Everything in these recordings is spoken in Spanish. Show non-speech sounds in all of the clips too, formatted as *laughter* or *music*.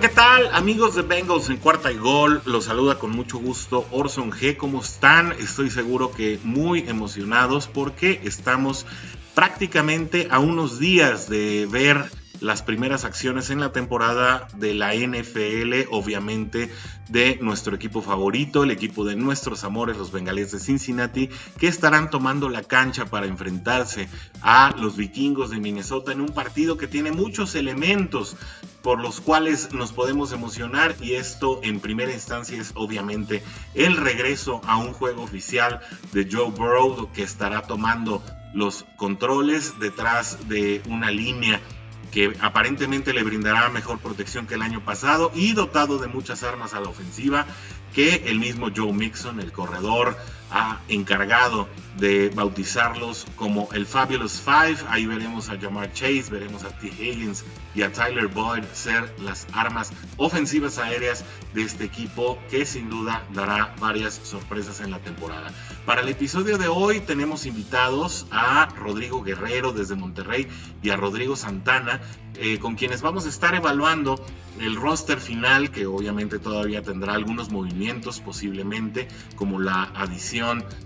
¿qué tal? Amigos de Bengals en cuarta y gol, los saluda con mucho gusto Orson G. ¿Cómo están? Estoy seguro que muy emocionados porque estamos prácticamente a unos días de ver las primeras acciones en la temporada de la NFL, obviamente de nuestro equipo favorito, el equipo de nuestros amores, los bengalíes de Cincinnati, que estarán tomando la cancha para enfrentarse a los vikingos de Minnesota en un partido que tiene muchos elementos por los cuales nos podemos emocionar y esto en primera instancia es obviamente el regreso a un juego oficial de Joe Burrow que estará tomando los controles detrás de una línea que aparentemente le brindará mejor protección que el año pasado y dotado de muchas armas a la ofensiva que el mismo Joe Mixon, el corredor, ha encargado de bautizarlos como el Fabulous Five. Ahí veremos a Jamar Chase, veremos a T. Higgins y a Tyler Boyd ser las armas ofensivas aéreas de este equipo que sin duda dará varias sorpresas en la temporada. Para el episodio de hoy tenemos invitados a Rodrigo Guerrero desde Monterrey y a Rodrigo Santana, eh, con quienes vamos a estar evaluando el roster final, que obviamente todavía tendrá algunos movimientos posiblemente, como la adición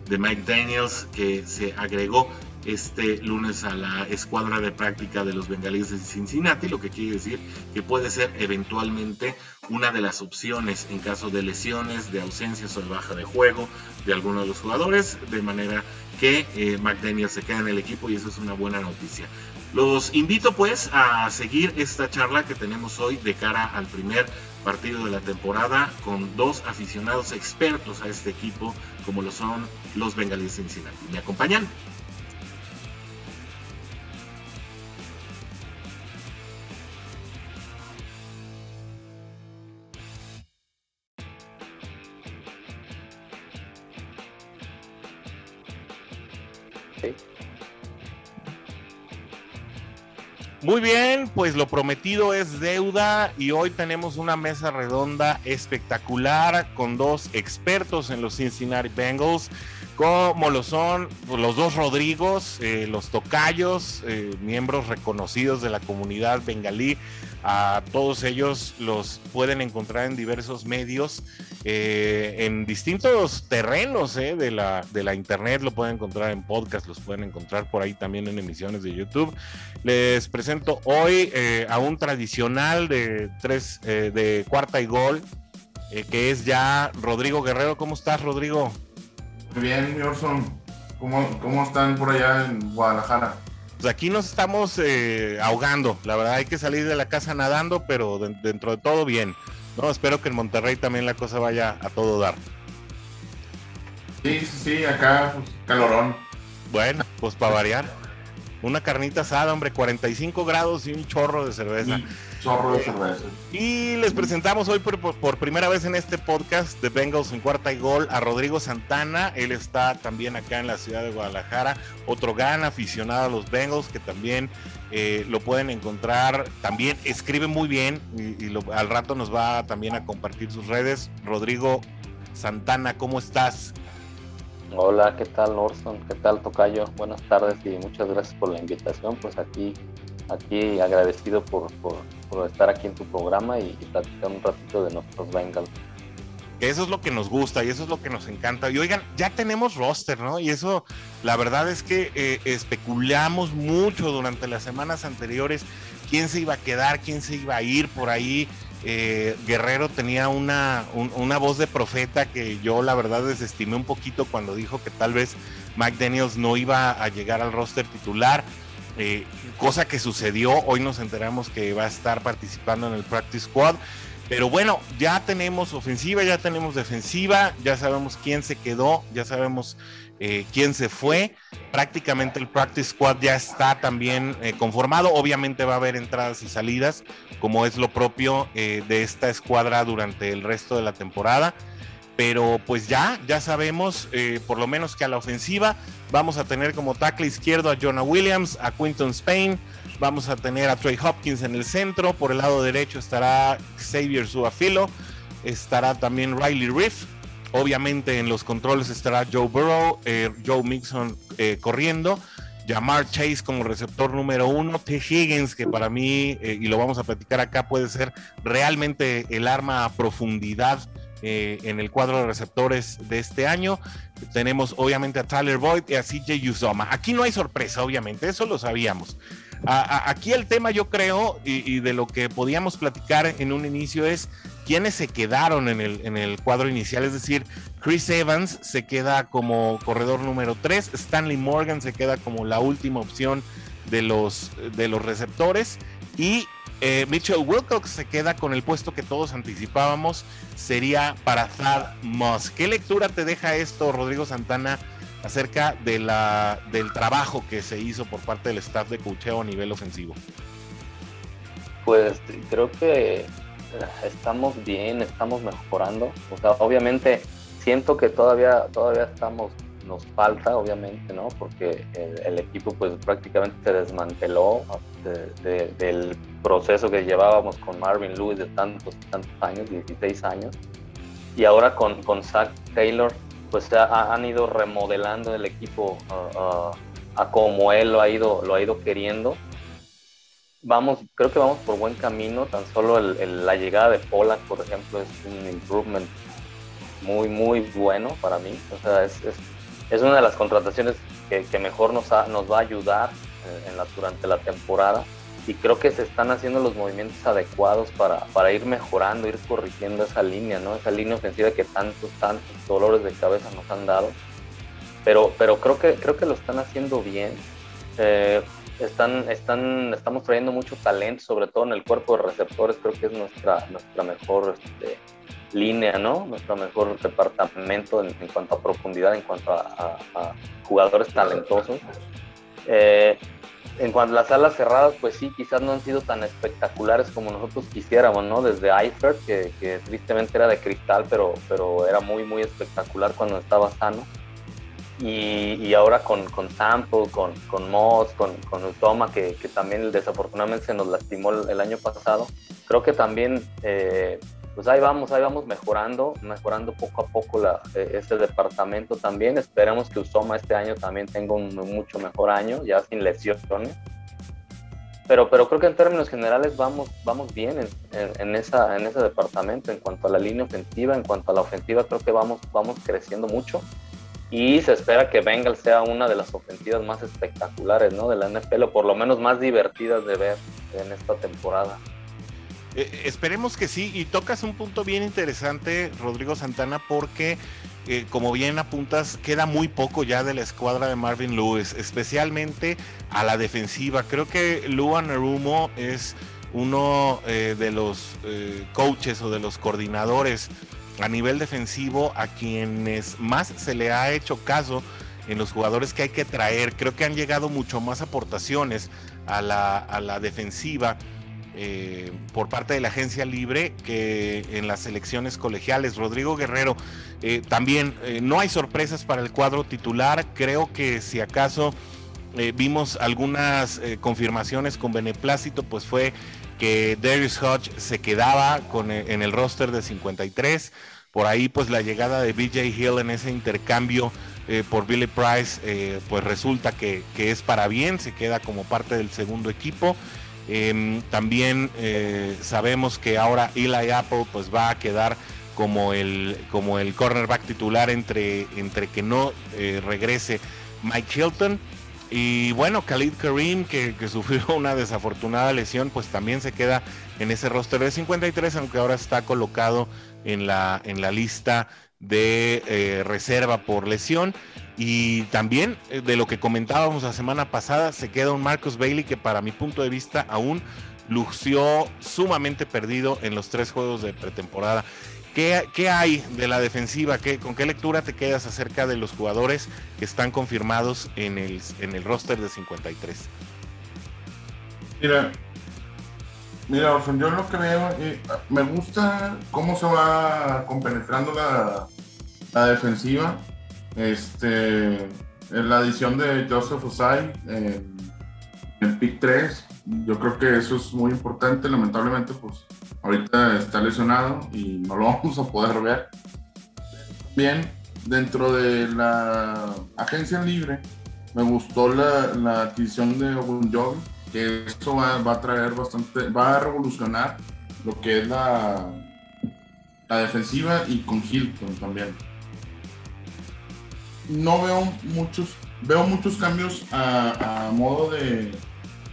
de Mike Daniels que se agregó este lunes a la escuadra de práctica de los bengalíes de Cincinnati, lo que quiere decir que puede ser eventualmente una de las opciones en caso de lesiones, de ausencias o de baja de juego de alguno de los jugadores, de manera que eh, McDaniel se queda en el equipo y eso es una buena noticia. Los invito pues a seguir esta charla que tenemos hoy de cara al primer partido de la temporada con dos aficionados expertos a este equipo como lo son los Bengalíes de Cincinnati. ¿Me acompañan? Muy bien, pues lo prometido es deuda y hoy tenemos una mesa redonda espectacular con dos expertos en los Cincinnati Bengals, como lo son los dos Rodrigos, eh, los tocayos, eh, miembros reconocidos de la comunidad bengalí. A todos ellos los pueden encontrar en diversos medios, eh, en distintos terrenos de, la, de la internet. Lo pueden encontrar en podcast, los pueden encontrar por ahí también en emisiones de YouTube. Les presento hoy a un tradicional de tres, de cuarta y gol, que es ya Rodrigo Guerrero. ¿Cómo estás, Rodrigo? Muy bien, Orson. ¿Cómo, ¿Cómo están por allá en Guadalajara? Pues aquí nos estamos eh, ahogando. La verdad hay que salir de la casa nadando, pero dentro de todo bien. No, espero que en Monterrey también la cosa vaya a todo dar. Sí, sí, sí, acá pues, calorón. Bueno, pues para variar. Una carnita asada, hombre, 45 grados y un chorro de cerveza. chorro de cerveza. Y les presentamos hoy por, por, primera vez en este podcast de Bengals en cuarta y gol a Rodrigo Santana. Él está también acá en la ciudad de Guadalajara. Otro gran aficionado a los Bengals que también eh, lo pueden encontrar. También escribe muy bien y, al rato nos va también a compartir sus redes. Rodrigo Santana, ¿cómo estás? Hola, ¿qué tal Orson? ¿Qué tal Tocayo? Buenas tardes y muchas gracias por la invitación. Pues aquí, aquí agradecido por, estar aquí en tu programa y, platicar un ratito de nuestros Bengals. Eso es lo que nos gusta y eso es lo que nos encanta. Y oigan, ya tenemos roster, ¿no? Y eso, la verdad es que eh, especulamos mucho durante las semanas anteriores quién se iba a quedar, quién se iba a ir por ahí. Eh, Guerrero tenía una, una voz de profeta que yo la verdad desestimé un poquito cuando dijo que tal vez Mike Daniels no iba a llegar al roster titular, eh, cosa que sucedió, hoy nos enteramos que va a estar participando en el Practice Squad, pero bueno, ya tenemos ofensiva, ya tenemos defensiva, ya sabemos quién se quedó, ya sabemos eh, quién se fue. Prácticamente el practice squad ya está también eh, conformado. Obviamente va a haber entradas y salidas, como es lo propio eh, de esta escuadra durante el resto de la temporada. Pero pues ya, ya sabemos, por lo menos que a la ofensiva vamos a tener como tackle izquierdo a Jonah Williams, a Quinton Spain, vamos a tener a Trey Hopkins en el centro, por el lado derecho estará Xavier Suafilo, estará también Riley Riff, Obviamente en los controles estará Joe Burrow, eh, Joe Mixon eh, corriendo. Jamar Chase como receptor número uno, T. Higgins, que para mí, eh, y lo vamos a platicar acá, puede ser realmente el arma a profundidad eh, en el cuadro de receptores de este año. Tenemos obviamente a Tyler Boyd y a CJ Uzoma. Aquí no hay sorpresa, obviamente, eso lo sabíamos. Aquí el tema yo creo, y, de lo que podíamos platicar en un inicio es quiénes se quedaron en el, en el cuadro inicial, es decir, Chris Evans se queda como corredor número 3, Stanley Morgan se queda como la última opción de los, de los receptores y eh, Mitchell Wilcox se queda con el puesto que todos anticipábamos, sería para Thad Moss. ¿Qué lectura te deja esto, Rodrigo Santana, acerca de la, del trabajo que se hizo por parte del staff de cocheo a nivel ofensivo? Pues creo que estamos bien, estamos mejorando. O sea, obviamente siento que todavía, todavía estamos, nos falta, obviamente, ¿no? Porque el, equipo pues prácticamente se desmanteló del proceso que llevábamos con Marvin Lewis de tantos, tantos años, 16 años. Y ahora con, con Zach Taylor, pues han ido remodelando el equipo a como él lo ha ido, lo ha ido queriendo vamos, creo que vamos por buen camino. Tan solo la llegada de Pollack, por ejemplo, es un improvement muy, muy bueno para mí. O sea, es, es, una de las contrataciones que, que mejor nos, nos va a ayudar eh, en la, durante la temporada. Y creo que se están haciendo los movimientos adecuados para, para ir mejorando, ir corrigiendo esa línea, ¿no? Esa línea ofensiva que tantos, tantos dolores de cabeza nos han dado. Pero, pero creo, que, creo que lo están haciendo bien. Eh, están, están, estamos trayendo mucho talento, sobre todo en el cuerpo de receptores, creo que es nuestra, nuestra mejor este, línea, ¿no? Nuestro mejor departamento en, cuanto a profundidad, en cuanto a, jugadores talentosos. Eh, en cuanto a las alas cerradas, pues sí, quizás no han sido tan espectaculares como nosotros quisiéramos, ¿no? Desde Eifert, que, que tristemente era de cristal, pero, pero era muy, muy espectacular cuando estaba sano y, ahora con, con Sample, con, con Moss, con, con Utoma, que, que, también desafortunadamente se nos lastimó el, año pasado, creo que también, eh, pues ahí vamos, ahí vamos mejorando, mejorando poco a poco la, e, este departamento también. Esperemos que Usoma este año también tenga un mucho mejor año, ya sin lesiones. Pero, pero creo que en términos generales vamos, vamos bien en, en, esa, en ese departamento. En cuanto a la línea ofensiva, en cuanto a la ofensiva, creo que vamos, vamos creciendo mucho y se espera que Bengals sea una de las ofensivas más espectaculares ¿no? de la NFL, o por lo menos más divertidas de ver en esta temporada. Eh, esperemos que sí, y tocas un punto bien interesante, Rodrigo Santana, porque eh, como bien apuntas, queda muy poco ya de la escuadra de Marvin Lewis, especialmente a la defensiva. Creo que Luan Arumo es uno eh, de los coaches o de los coordinadores a nivel defensivo a quienes más se le ha hecho caso en los jugadores que hay que traer. Creo que han llegado mucho más aportaciones a la, defensiva eh, por parte de la agencia libre que en las elecciones colegiales. Rodrigo Guerrero, eh, también eh, no hay sorpresas para el cuadro titular. Creo que si acaso vimos algunas confirmaciones con beneplácito, pues fue que Darius Hodge se quedaba con, en el roster de 53. Por ahí, pues la llegada de BJ Hill en ese intercambio por Billy Price, pues resulta que, es para bien, se queda como parte del segundo equipo. Em, también eh, sabemos que ahora Eli Apple pues va a quedar como el, como el cornerback titular entre, entre que no regrese Mike Hilton. Y bueno, Khalid Kareem, que, *laughs* sufrió una desafortunada lesión, pues también se queda en ese roster de 53, aunque ahora está colocado en la, en la lista de eh, reserva por lesión. Y también eh, de lo que comentábamos la semana pasada, se queda un Marcus Bailey que para mi punto de vista aún lució sumamente perdido en los tres juegos de pretemporada. ¿Qué, hay de la defensiva? ¿Qué, ¿Con qué lectura te quedas acerca de los jugadores que están confirmados en el, en el roster de 53? Mira, mira, yo lo que veo, me gusta cómo se va compenetrando la, la defensiva. Este, en la adición de Joseph Osai en el pick 3, yo creo que eso es muy importante. Lamentablemente, pues ahorita está lesionado y no lo *laughs* vamos a poder ver. Bien, dentro de la agencia libre, me gustó la, adquisición de Ogunjobi, que eso va, a traer bastante, va a revolucionar lo que es la, la defensiva y con Hilton también. No veo muchos, veo muchos cambios a, modo de,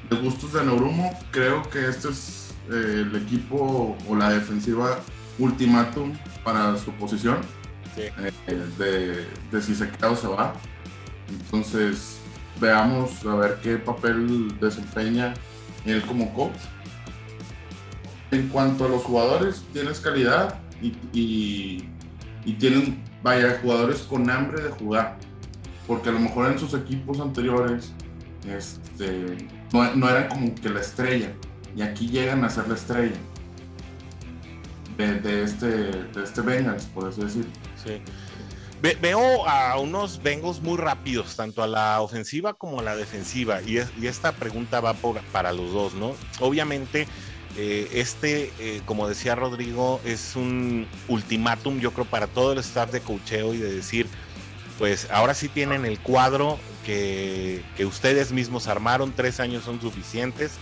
de, gustos de Norumo. Creo que este es eh, el equipo o la defensiva ultimátum para su posición. Eh, de, de, si se queda o se va. Entonces, veamos a ver qué papel desempeña él como coach. En cuanto a los jugadores, tienes calidad y, y, tienen, vaya, jugadores con hambre de jugar. Porque a lo mejor en sus equipos anteriores este, no, no eran como que la estrella. Y aquí llegan a ser la estrella de, este, de este Bengals, por así decir. Sí. veo a unos Bengals muy rápidos, tanto a la ofensiva como a la defensiva, y, esta pregunta va para los dos, ¿no? Obviamente, eh, este, eh, como decía Rodrigo, es un ultimátum, yo creo, para todo el staff de cocheo y de decir, pues ahora sí tienen el cuadro que, ustedes mismos armaron, tres años son suficientes.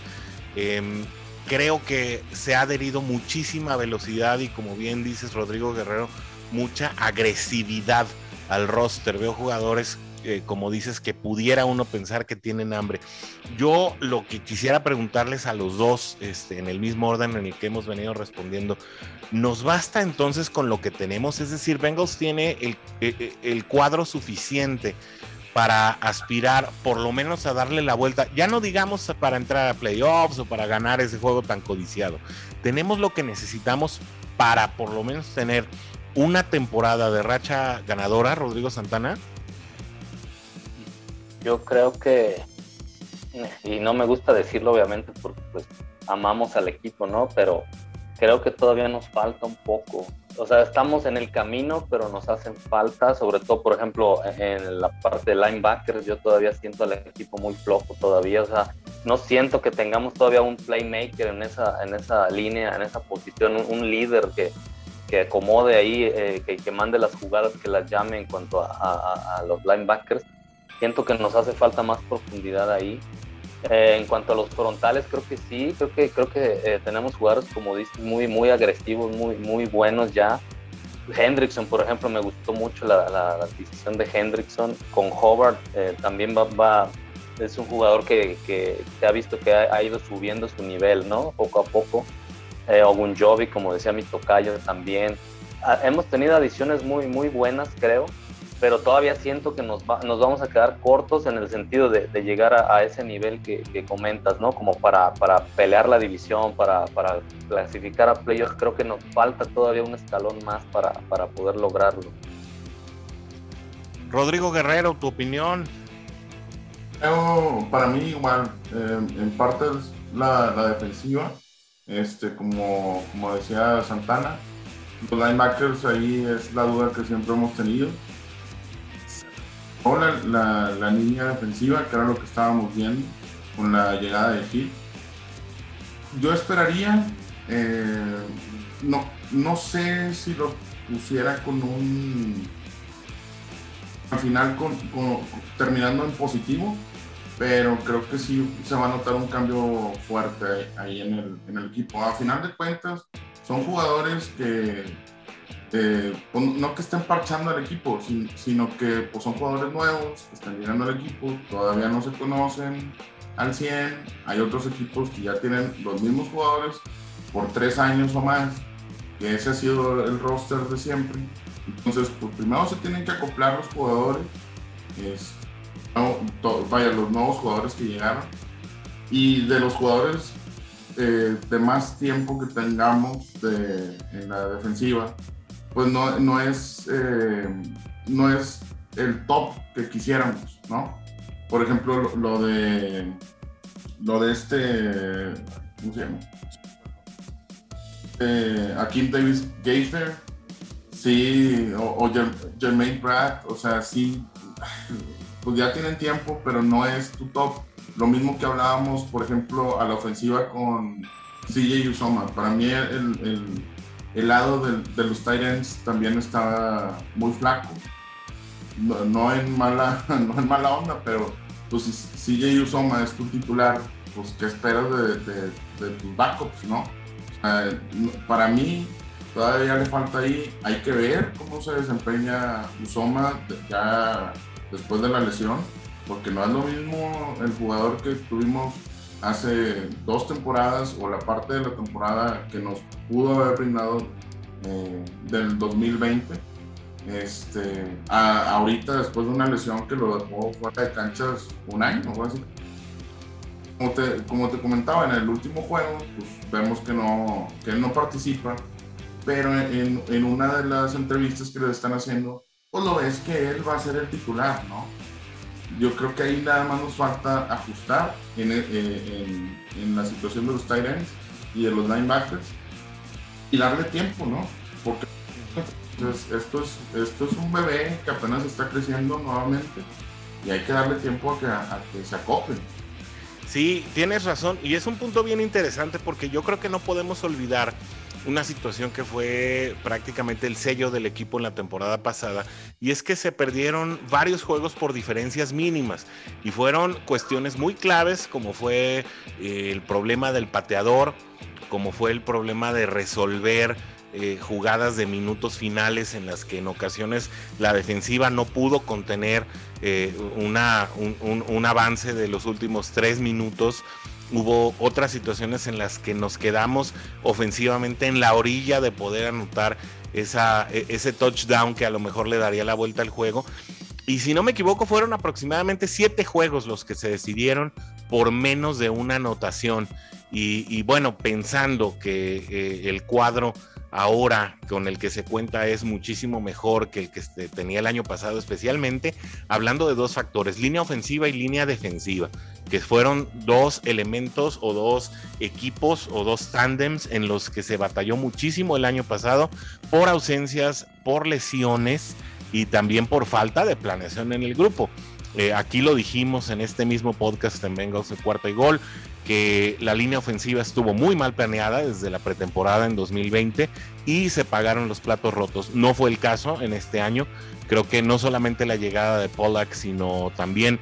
Em, creo que se ha adherido muchísima velocidad y como bien dices Rodrigo Guerrero, mucha agresividad al roster. Veo jugadores, eh, como dices, que pudiera uno pensar que tienen hambre. Yo lo que quisiera preguntarles a los dos, este, en el mismo orden en el que hemos venido respondiendo, ¿nos basta entonces con lo que tenemos? Es decir, Bengals tiene el, eh, eh, el cuadro suficiente para aspirar por lo menos a darle la vuelta, ya no digamos para entrar a playoffs o para ganar ese juego tan codiciado. Tenemos lo que necesitamos para por lo menos tener una temporada de racha ganadora, Rodrigo Santana. Yo creo que, y no me gusta decirlo obviamente porque pues amamos al equipo, ¿no? Pero creo que todavía nos falta un poco o sea, estamos en el camino, pero nos hacen falta, sobre todo, por ejemplo, en la parte de linebackers, yo todavía siento al equipo muy flojo todavía, o sea, no siento que tengamos todavía un playmaker en esa, en esa línea, en esa posición, un, líder que, que acomode ahí, eh, que, mande las jugadas, que las llame en cuanto a, a los linebackers. Siento que nos hace falta más profundidad ahí. Eh, en cuanto a los frontales, creo que sí, creo que, creo que eh, tenemos jugadores, como dices, muy, muy agresivos, muy, muy buenos ya. Hendrickson, por ejemplo, me gustó mucho la, la, adquisición de Hendrickson. Con Hobart eh, también va, va, es un jugador que, que se ha visto que ha, ido subiendo su nivel, ¿no? Poco a poco. Eh, Ogunjobi, como decía mi tocayo, también. Ah, hemos tenido adiciones muy, muy buenas, creo pero todavía siento que nos, nos vamos a quedar cortos en el sentido de, llegar a, ese nivel que, comentas, ¿no? Como para, para pelear la división, para, para, clasificar a playoffs, creo que nos falta todavía un escalón más para, para poder lograrlo. Rodrigo Guerrero, tu opinión. para mí igual, eh, en parte es la, la, defensiva, este, como, como decía Santana, los linebackers ahí es la duda que siempre hemos tenido Hola, la, la, línea defensiva, que era lo que estábamos viendo con la llegada de Hill. Yo esperaría, eh, no, no sé si lo pusiera con un. Al final, terminando en positivo, pero creo que sí se va a notar un cambio fuerte ahí en el, en el equipo. A final de cuentas, son jugadores que eh, pues, no que estén parchando al equipo, sino que pues, son jugadores nuevos están llegando al equipo, todavía no se conocen al 100. Hay otros equipos que ya tienen los mismos jugadores por tres años o más, que ese ha sido el roster de siempre. Entonces, pues primero se tienen que acoplar los jugadores, es, vaya, los nuevos jugadores que llegaron, y de los jugadores eh, de más tiempo que tengamos en la defensiva, pues no, no es, eh, no es el top que quisiéramos, ¿no? Por ejemplo, lo, de lo de este, ¿cómo se llama? Eh, Akim Davis Gaither, sí, o, Jermaine Pratt, o sea, sí, pues ya tienen tiempo, pero no es tu top. Lo mismo que hablábamos, por ejemplo, a la ofensiva con CJ Usoma. Para mí el lado de, los Titans también estaba muy flaco. No, en mala, *laughs* no en mala onda, pero pues si CJ Usoma es tu titular, pues ¿qué esperas de, de, tus backups, no? para mí todavía le falta ahí, hay que ver cómo se desempeña Usoma ya después de la lesión, porque no es lo mismo el jugador que tuvimos hace dos temporadas o la parte de la temporada que nos pudo haber brindado eh, del 2020. Este, ahorita después de una lesión que lo dejó fuera de canchas un año o así. Como te, como te comentaba en el último juego, pues vemos que, no, que él no participa, pero en, en una de las entrevistas que le están haciendo, pues lo ves que él va a ser el titular, ¿no? Yo creo que ahí nada más nos falta ajustar en, eh, en, la situación de los tight ends y de los linebackers y darle tiempo, ¿no? Porque esto, es, esto es un bebé que apenas está creciendo nuevamente y hay que darle tiempo a que, a que se acople. Sí, tienes razón y es un punto bien interesante porque yo creo que no podemos olvidar una situación que fue prácticamente el sello del equipo en la temporada pasada, y es que se perdieron varios juegos por diferencias mínimas, y fueron cuestiones muy claves, como fue eh, el problema del pateador, como fue el problema de resolver eh, jugadas de minutos finales en las que en ocasiones la defensiva no pudo contener eh, una, un, avance de los últimos tres minutos hubo otras situaciones en las que nos quedamos ofensivamente en la orilla de poder anotar esa, e, ese touchdown que a lo mejor le daría la vuelta al juego. Y si no me equivoco, fueron aproximadamente siete juegos los que se decidieron por menos de una anotación. Y, bueno, pensando que eh, el cuadro ahora con el que se cuenta es muchísimo mejor que el que tenía el año pasado, especialmente hablando de dos factores, línea ofensiva y línea defensiva, que fueron dos elementos o dos equipos o dos tándems en los que se batalló muchísimo el año pasado por ausencias, por lesiones y también por falta de planeación en el grupo. Eh, aquí lo dijimos en este mismo podcast en Bengals de cuarta y gol que la línea ofensiva estuvo muy mal planeada desde la pretemporada en 2020 y se pagaron los platos rotos. No fue el caso en este año. Creo que no solamente la llegada de Pollack, sino también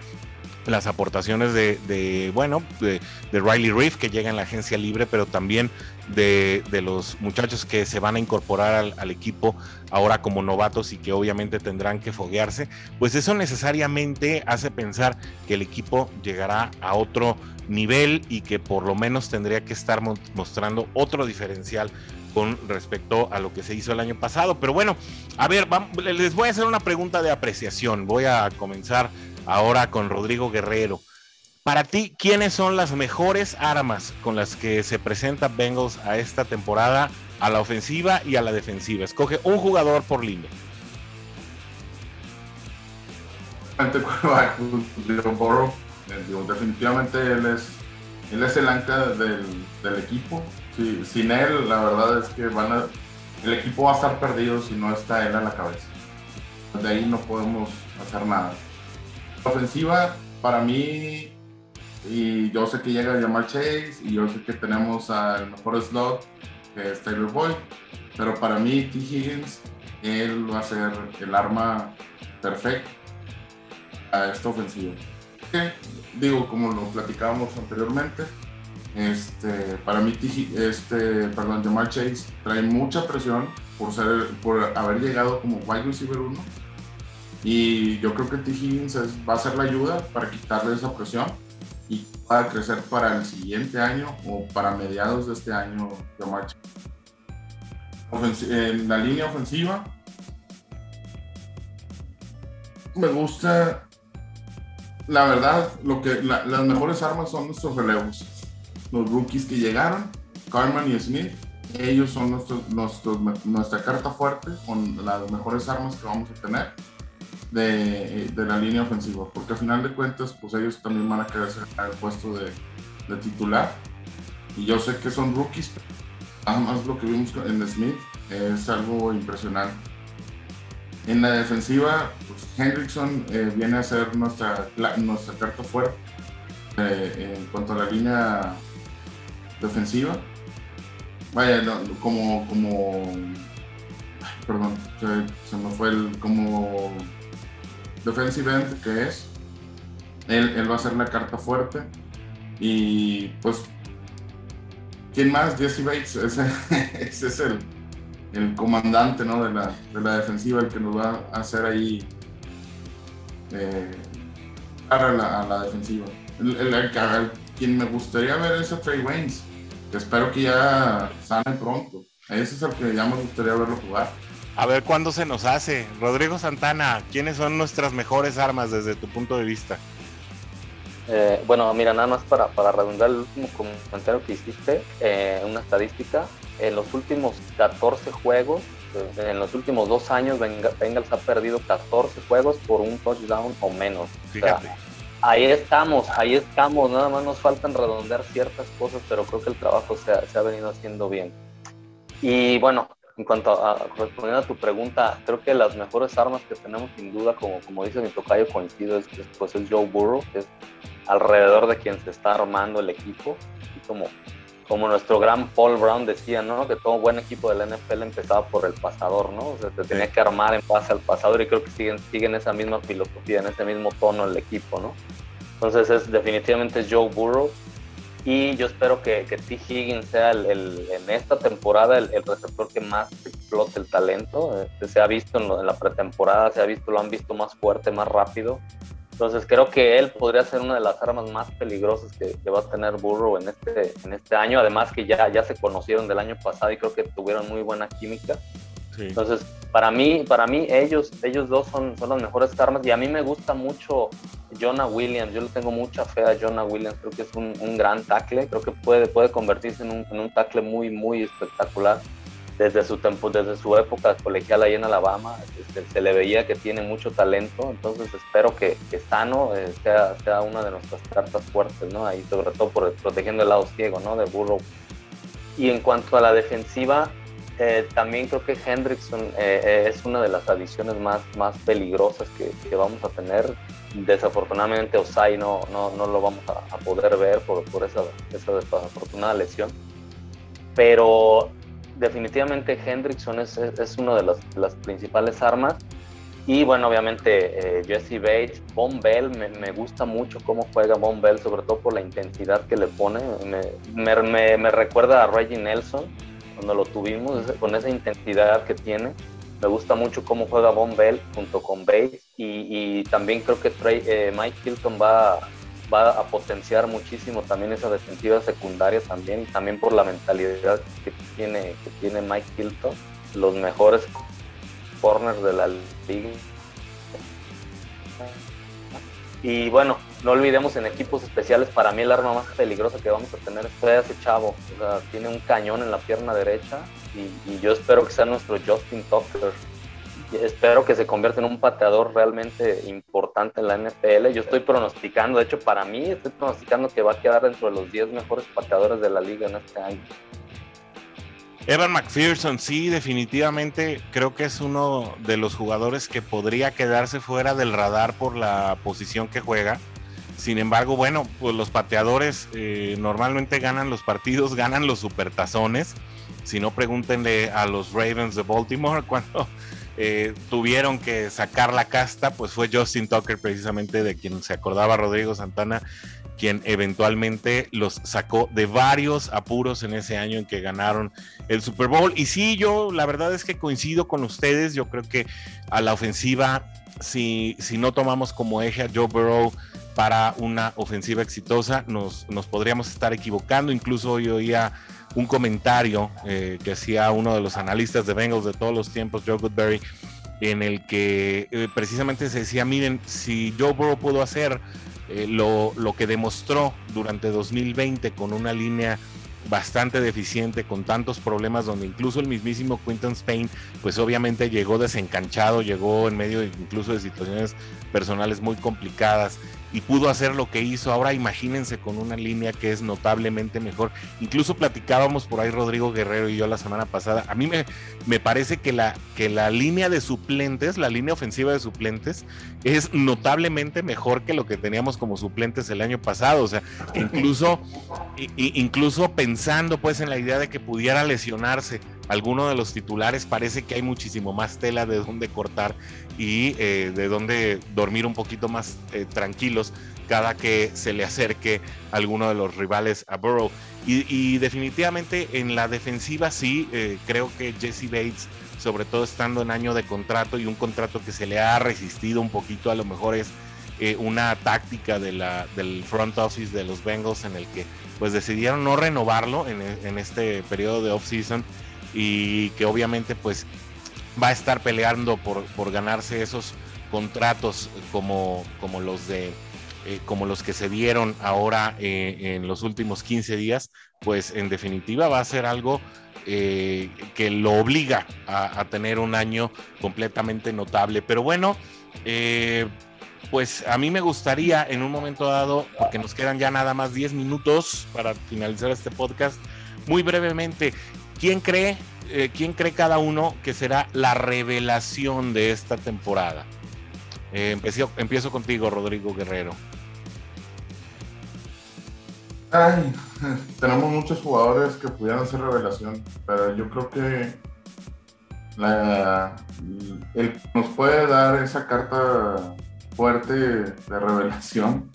las aportaciones de, bueno, de, Riley Reef, que llega en la agencia libre, pero también de, los muchachos que se van a incorporar al, equipo ahora como novatos y que obviamente tendrán que foguearse, pues eso necesariamente hace pensar que el equipo llegará a otro nivel y que por lo menos tendría que estar mostrando otro diferencial con respecto a lo que se hizo el año pasado. Pero bueno, a ver, les voy a hacer una pregunta de apreciación. Voy a comenzar ahora con Rodrigo Guerrero. Para ti, ¿quiénes son las mejores armas con las que se presenta Bengals a esta temporada, a la ofensiva y a la defensiva? Escoge un jugador por línea. *laughs* definitivamente él es, él es el ancla del, equipo. sin él, la verdad es que van a, el equipo va a estar perdido si no está él a la cabeza. De ahí no podemos hacer nada. Ofensiva, para mí, y yo sé que llega a llamar Chase, y yo sé que tenemos al mejor slot, que es Taylor Boyd, pero para mí, T. Higgins, él va a ser el arma perfecta a esta ofensiva digo, como lo platicábamos anteriormente, este, para mí, este, perdón, Jamal Chase trae mucha presión por, ser, por haber llegado como wide receiver 1. Y yo creo que T. Higgins va a ser la ayuda para quitarle esa presión y para crecer para el siguiente año o para mediados de este año Jamal Chase. en la línea ofensiva, me gusta la verdad, lo que las mejores armas son nuestros relevos. Los rookies que llegaron, Carmen y Smith, ellos son nuestros, nuestra carta fuerte con las mejores armas que vamos a tener de, la línea ofensiva, porque al final de cuentas, pues ellos también van a querer ser el puesto de, titular. Y yo sé que son rookies, nada más lo que vimos en Smith es algo impresionante. En la defensiva, pues Hendrickson eh, viene a ser nuestra, nuestra carta fuerte eh, en cuanto a la línea defensiva. Vaya, como, como, perdón, se, me fue el, como defensive end que es. él, va a ser la carta fuerte. Y pues, ¿quién más? Jesse Bates, *laughs* ese, es el, el comandante ¿no? de, la, de, la, defensiva, el que nos va a hacer ahí eh, a, la, defensiva. Quien me gustaría ver es a Trey Waynes, que espero que ya sane pronto. Ese es el que ya me gustaría verlo jugar. A ver cuándo se nos hace. Rodrigo Santana, ¿quiénes son nuestras mejores armas desde tu punto de vista? Eh, bueno, mira, nada más para, para redundar el último comentario que hiciste, eh, una estadística, en los últimos 14 juegos, eh, en los últimos dos años, Bengals ha perdido 14 juegos por un touchdown o menos. ahí estamos, ahí estamos, nada más nos faltan redondear ciertas cosas, pero creo que el trabajo se ha, se ha venido haciendo bien. Y bueno, en cuanto a, respondiendo a tu pregunta, creo que las mejores armas que tenemos sin duda, como, como dice mi tocayo, coincido, es, pues es Joe Burrow, que es alrededor de quien se está armando el equipo. Y como, como nuestro gran Paul Brown decía, ¿no? Que todo buen equipo de la NFL empezaba por el pasador, ¿no? O sea, se tenía que armar en base al pasador y creo que siguen, siguen esa misma filosofía, en ese mismo tono el equipo, ¿no? Entonces es definitivamente Joe Burrow y yo espero que, que T. Higgins sea el, en esta temporada el, receptor que más explote el talento. Este, se ha visto en, la pretemporada, se ha visto, lo han visto más fuerte, más rápido. Entonces creo que él podría ser una de las armas más peligrosas que, va a tener Burrow en este, en este año. Además que ya, ya se conocieron del año pasado y creo que tuvieron muy buena química. Entonces, para mí, para mí ellos, ellos dos son, son las mejores armas y a mí me gusta mucho Jonah Williams. Yo le tengo mucha fe a Jonah Williams. Creo que es un, un gran tackle. Creo que puede, puede convertirse en un, en un tackle muy, muy espectacular desde su tiempo, desde su época colegial ahí en Alabama, este, se le veía que tiene mucho talento, entonces espero que, que Sano eh, sea, sea una de nuestras cartas fuertes, ¿no? Ahí sobre todo por, protegiendo el lado ciego, ¿no? De Burrow. Y en cuanto a la defensiva, eh, también creo que Hendrickson eh, es una de las adiciones más, más peligrosas que, vamos a tener. Desafortunadamente Osai no, no, no lo vamos a, poder ver por, por esa, esa desafortunada lesión. Pero definitivamente Hendrickson es, es, una de las, las, principales armas. Y bueno, obviamente eh, Jesse Bates, Von Bell, me, me, gusta mucho cómo juega Von Bell, sobre todo por la intensidad que le pone. Me, me, me recuerda a Reggie Nelson cuando lo tuvimos, con esa intensidad que tiene. Me gusta mucho cómo juega Von Bell junto con Bates. Y, también creo que eh, Mike Hilton va va a potenciar muchísimo también esa defensiva secundaria también, también por la mentalidad que tiene, que tiene Mike Hilton, los mejores corners de la liga. Y bueno, no olvidemos en equipos especiales, para mí el arma más peligrosa que vamos a tener es ese chavo. O sea, tiene un cañón en la pierna derecha y, yo espero que sea nuestro Justin Tucker espero que se convierta en un pateador realmente importante en la NFL. Yo estoy pronosticando, de hecho para mí estoy pronosticando que va a quedar dentro de los 10 mejores pateadores de la liga en este año. Evan McPherson, sí, definitivamente creo que es uno de los jugadores que podría quedarse fuera del radar por la posición que juega. Sin embargo, bueno, pues los pateadores eh, normalmente ganan los partidos, *laughs* ganan los supertazones. Si no, pregúntenle a los Ravens de Baltimore *laughs* cuando eh, tuvieron que sacar la casta, pues fue Justin Tucker precisamente de quien se acordaba Rodrigo Santana, quien eventualmente los sacó de varios apuros en ese año en que ganaron el Super Bowl. Y sí, yo la verdad es que coincido con ustedes, yo creo que a la ofensiva, si, si no tomamos como eje a Joe Burrow, para una ofensiva exitosa, nos, nos podríamos estar equivocando. Incluso hoy oía un comentario eh, que hacía uno de los analistas de Bengals de todos los tiempos, Joe Goodberry, en el que eh, precisamente se decía, miren, si Joe Burrow pudo hacer eh, lo, lo, que demostró durante 2020 con una línea bastante deficiente, con tantos problemas, donde incluso el mismísimo Quinton Spain, pues obviamente llegó desencanchado, llegó en medio incluso de situaciones personales muy complicadas y pudo hacer lo que hizo. Ahora imagínense con una línea que es notablemente mejor. Incluso platicábamos por ahí Rodrigo Guerrero y yo la semana pasada. A mí me, me parece que la, que la línea de suplentes, la línea ofensiva de suplentes, es notablemente mejor que lo que teníamos como suplentes el año pasado. O sea, incluso, incluso pensando pues en la idea de que pudiera lesionarse alguno de los titulares, parece que hay muchísimo más tela de dónde cortar y eh, de dónde dormir un poquito más eh, tranquilos cada que se le acerque alguno de los rivales a Burrow. Y, definitivamente en la defensiva sí, eh, creo que Jesse Bates, sobre todo estando en año de contrato y un contrato que se le ha resistido un poquito, a lo mejor es una táctica del front office de los Bengals en el que pues decidieron no renovarlo en, en este periodo de off-season y que obviamente pues va a estar peleando por, por ganarse esos contratos como, como los de eh, como los que se dieron ahora eh, en los últimos 15 días, pues en definitiva va a ser algo eh, que lo obliga a, tener un año completamente notable. Pero bueno, pues a mí me gustaría en un momento dado, porque nos quedan ya nada más 10 minutos para finalizar este podcast, muy brevemente, ¿quién cree, quién cree cada uno que será la revelación de esta temporada? empiezo, empiezo contigo, Rodrigo Guerrero. Ay, tenemos muchos jugadores que pudieran hacer revelación, pero yo creo que el que nos puede dar esa carta fuerte de revelación,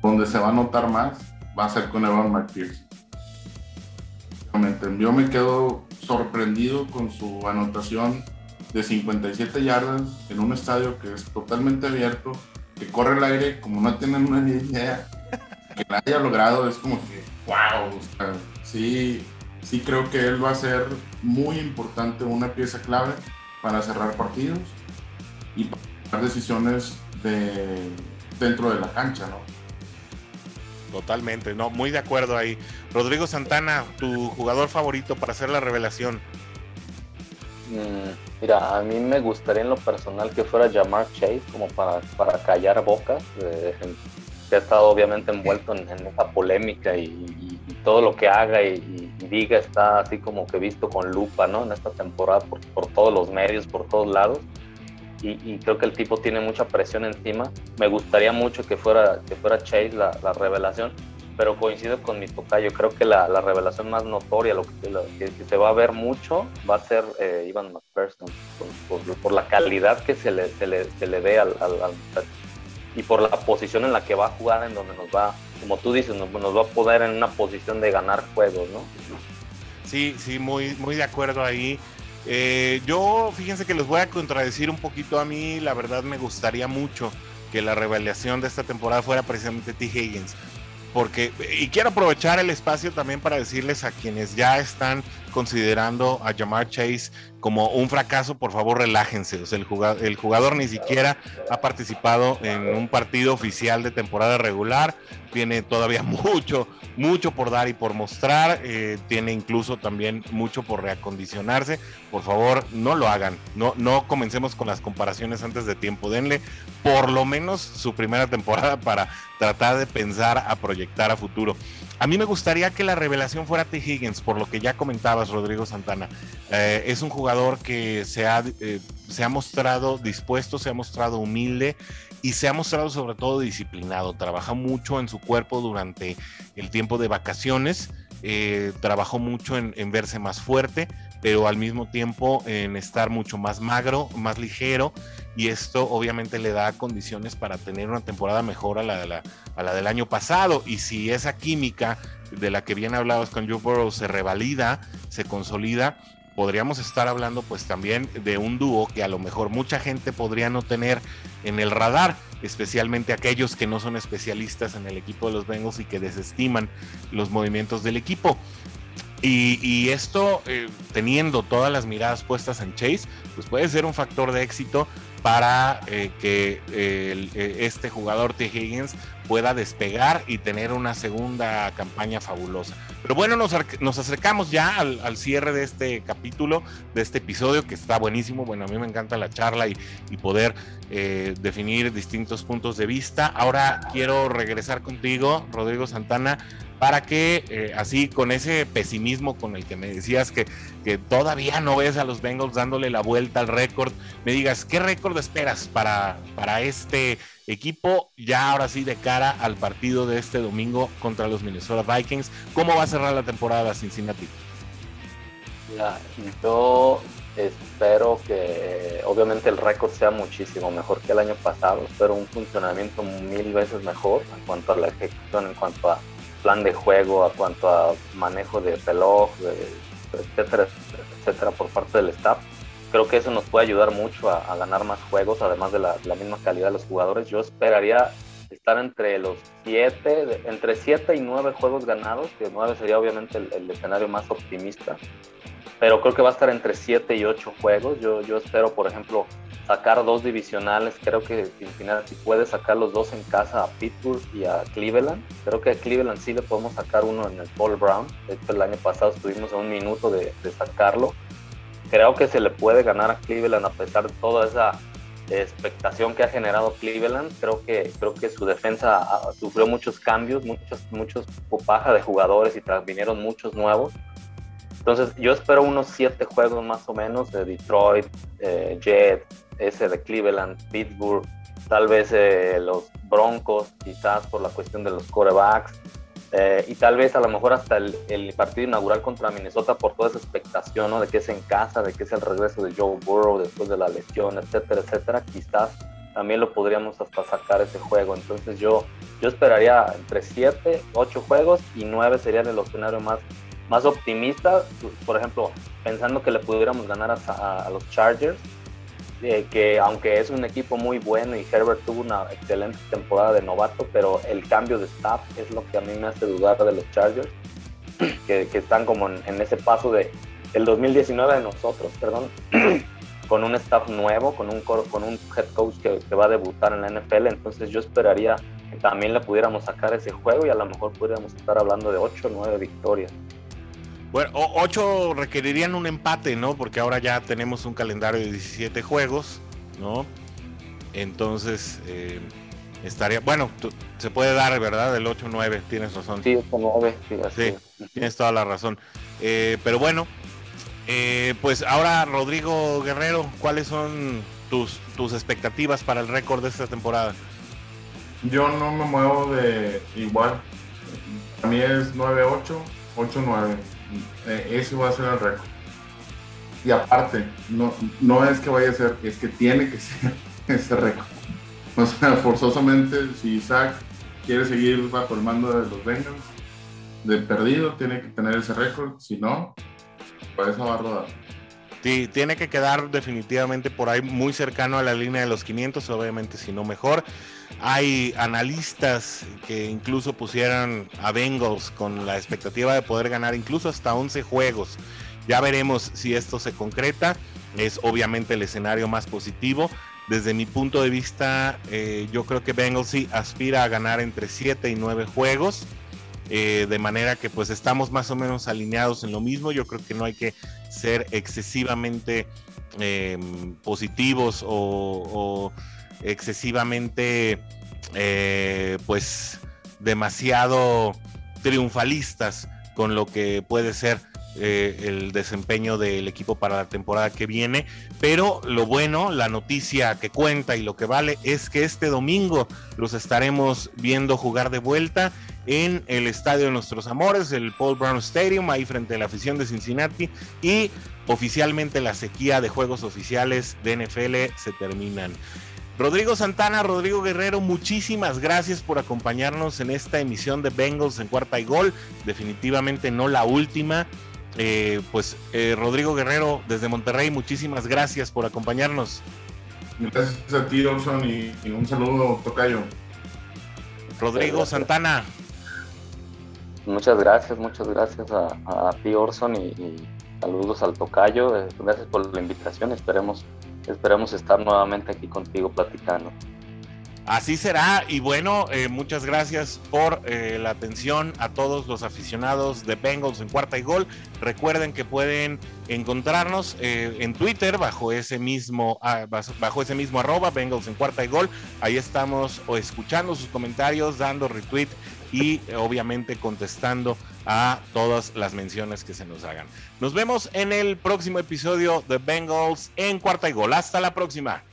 donde se va a notar más, va a ser con Evan McPherson. Yo me quedo sorprendido con su anotación de 57 yardas en un estadio que es totalmente abierto, que corre el aire como no tienen una *laughs* idea que la haya logrado es como que, wow, sí, sí creo que él va a ser muy importante, una pieza clave para cerrar partidos y para tomar decisiones de, dentro de la cancha, ¿no? Totalmente, no, muy de acuerdo ahí. Rodrigo Santana, tu jugador favorito para hacer la revelación. Mm, mira, a mí me gustaría en lo personal que fuera Jamar Chase, como para, para callar bocas. Eh, ha estado obviamente envuelto en, esa polémica y, todo lo que haga y, diga está así como que visto con lupa, ¿no? En esta temporada por, todos los medios, por todos lados. Y, creo que el tipo tiene mucha presión encima. Me gustaría mucho que fuera, que fuera Chase la, revelación, pero coincido con mi tocayo. Creo que la, revelación más notoria, lo que, se va a ver mucho, va a ser eh, Ivan McPherson, por, la calidad que se le, se le, se le ve al, al, al y por la posición en la que va a jugar, en donde nos va, como tú dices, nos, va a poder en una posición de ganar juegos, ¿no? Sí, sí, muy, muy de acuerdo ahí. Eh, yo, fíjense que les voy a contradecir un poquito a mí, la verdad me gustaría mucho que la revelación de esta temporada fuera precisamente T. Higgins. Porque, y quiero aprovechar el espacio también para decirles a quienes ya están considerando a Jamar Chase como un fracaso, por favor relájense. O sea, el jugador, el jugador ni siquiera ha participado en un partido oficial de temporada regular. Tiene todavía *laughs* mucho, mucho por dar y por mostrar. Eh, tiene incluso también mucho por reacondicionarse. Por favor, no lo hagan. No, no comencemos con las comparaciones antes de tiempo. Denle por lo menos su primera temporada *laughs* para tratar de pensar a proyectar a futuro. A mí me gustaría que la revelación fuera T. Higgins, por lo que ya comentabas, Rodrigo Santana. Eh, es un jugador que se ha, eh, se ha mostrado dispuesto, se ha mostrado humilde y se ha mostrado sobre todo disciplinado. Trabaja mucho en su cuerpo durante el tiempo de vacaciones. Eh, trabajó mucho en, verse más fuerte, pero al mismo tiempo en estar mucho más magro, más ligero, y esto obviamente le da condiciones para tener una temporada mejor a la, a la del año pasado. Y si esa química de la que bien hablabas con Joe Burrow se revalida, se consolida, podríamos estar hablando pues también de un dúo que a lo mejor mucha gente podría no tener en el radar, especialmente aquellos que no son especialistas en el equipo de los Bengals y que desestiman los movimientos del equipo. Y, esto, eh, teniendo todas las miradas puestas en Chase, pues puede ser un factor de éxito para eh, que eh, este jugador T. Higgins pueda despegar y tener una segunda campaña fabulosa. Pero bueno, nos, acercamos ya al, cierre de este capítulo, de este episodio que está buenísimo. Bueno, a mí me encanta la charla y, poder eh, definir distintos puntos de vista. Ahora quiero regresar contigo, Rodrigo Santana, para que eh, así con ese pesimismo con el que me decías que, que todavía no ves a los Bengals dándole la vuelta al récord, me digas, ¿qué récord esperas para, para este equipo ya ahora sí de cara al partido de este domingo contra los Minnesota Vikings? ¿Cómo va a cerrar la temporada Cincinnati? yo espero que obviamente el récord sea muchísimo mejor que el año pasado, espero un funcionamiento mil veces mejor en cuanto a la ejecución, en cuanto a plan de juego, a cuanto a manejo de reloj, etcétera, etcétera, por parte del staff. Creo que eso nos puede ayudar mucho a, ganar más juegos, además de la, misma calidad de los jugadores. Yo esperaría estar entre los siete, entre siete y nueve juegos ganados, que nueve sería obviamente el escenario más optimista pero creo que va a estar entre 7 y 8 juegos. Yo, yo espero, por ejemplo, sacar dos divisionales. Creo que si puede sacar los dos en casa a Pittsburgh y a Cleveland. Creo que a Cleveland sí le podemos sacar uno en el Paul Brown. De hecho, el año pasado estuvimos a un minuto de, de sacarlo. Creo que se le puede ganar a Cleveland a pesar de toda esa expectación que ha generado Cleveland. Creo que, creo que su defensa sufrió muchos cambios, muchos, muchos paja de jugadores y vinieron muchos nuevos. Entonces, yo espero unos siete juegos más o menos de Detroit, eh, Jet, ese de Cleveland, Pittsburgh, tal vez eh, los Broncos, quizás por la cuestión de los corebacks, eh, y tal vez a lo mejor hasta el, partido inaugural contra Minnesota por toda esa expectación, ¿no? De que es en casa, de que es el regreso de Joe Burrow después de la lesión, etcétera, etcétera. Quizás también lo podríamos hasta sacar ese juego. Entonces yo, yo esperaría entre siete, ocho juegos y nueve serían el escenario más más optimista, por ejemplo, pensando que le pudiéramos ganar a, los Chargers, eh, que aunque es un equipo muy bueno y Herbert tuvo una excelente temporada de novato, pero el cambio de staff es lo que a mí me hace dudar de los Chargers, *clears throat* que, están como en, ese paso de el 2019 de nosotros, perdón, *clears throat* con un staff nuevo, con un, con un head coach que, que va a debutar en la NFL, entonces yo esperaría que también le pudiéramos sacar ese juego y a lo mejor podríamos estar hablando de 8 o 9 victorias. Bueno, ocho requerirían un empate, ¿no? Porque ahora ya tenemos un calendario de 17 juegos, ¿no? Entonces, eh, estaría, bueno, se puede dar, ¿verdad? El 8-9, tienes razón. Sí, 8-9, sí, sí, tienes toda la razón. Eh, pero bueno, eh, pues ahora, Rodrigo Guerrero, ¿cuáles son tus, tus expectativas para el récord de esta temporada? Yo no me muevo de igual. A mí es 9-8, 8-9. Eh, ese va a ser el récord. Y aparte, no, no es que vaya a ser, es que tiene que *laughs* ser ese récord. O sea, forzosamente, si Isaac quiere seguir bajo el mando de los Bengals, de perdido, tiene que tener ese récord. Si no, pues eso va a. Sí, tiene que quedar definitivamente por ahí muy cercano a la línea de los 500, obviamente, si no mejor. Hay analistas que incluso pusieran a Bengals con la expectativa de poder ganar incluso hasta 11 juegos. Ya veremos si esto se concreta. Es obviamente el escenario más positivo. Desde mi punto de vista, eh, yo creo que Bengals sí aspira a ganar entre 7 y 9 juegos. Eh, de manera que pues estamos más o menos alineados en lo mismo. Yo creo que no hay que ser excesivamente em, positivos o excesivamente, eh, pues, demasiado triunfalistas con lo que puede ser eh, el desempeño del equipo para la temporada que viene. Pero lo bueno, la noticia que cuenta y lo que vale es que este domingo los estaremos viendo jugar de vuelta en el Estadio de Nuestros Amores, el Paul Brown Stadium, ahí frente a la afición de Cincinnati. Y oficialmente la sequía de juegos oficiales de NFL se terminan. Rodrigo Santana, Rodrigo Guerrero, muchísimas gracias por acompañarnos en esta emisión de Bengals en cuarta y gol. Definitivamente no la última. Eh, pues eh, Rodrigo Guerrero desde Monterrey, muchísimas gracias por acompañarnos. Gracias a ti, Orson, y, un saludo, Tocayo. Rodrigo Santana. Muchas gracias, muchas gracias a, ti, Orson, y, y, saludos al Tocayo. Eh, gracias por la invitación. Esperemos esperemos estar nuevamente aquí contigo platicando. Así será y bueno, eh, muchas gracias por eh, la atención a todos los aficionados de Bengals en cuarta y gol. Recuerden que pueden encontrarnos eh, en Twitter bajo ese mismo ah, bajo ese mismo arroba Bengals en cuarta y gol. Ahí estamos o escuchando sus comentarios, dando retweet y obviamente contestando a todas las menciones que se nos hagan. Nos vemos en el próximo episodio de Bengals en cuarta y gol. Hasta la próxima.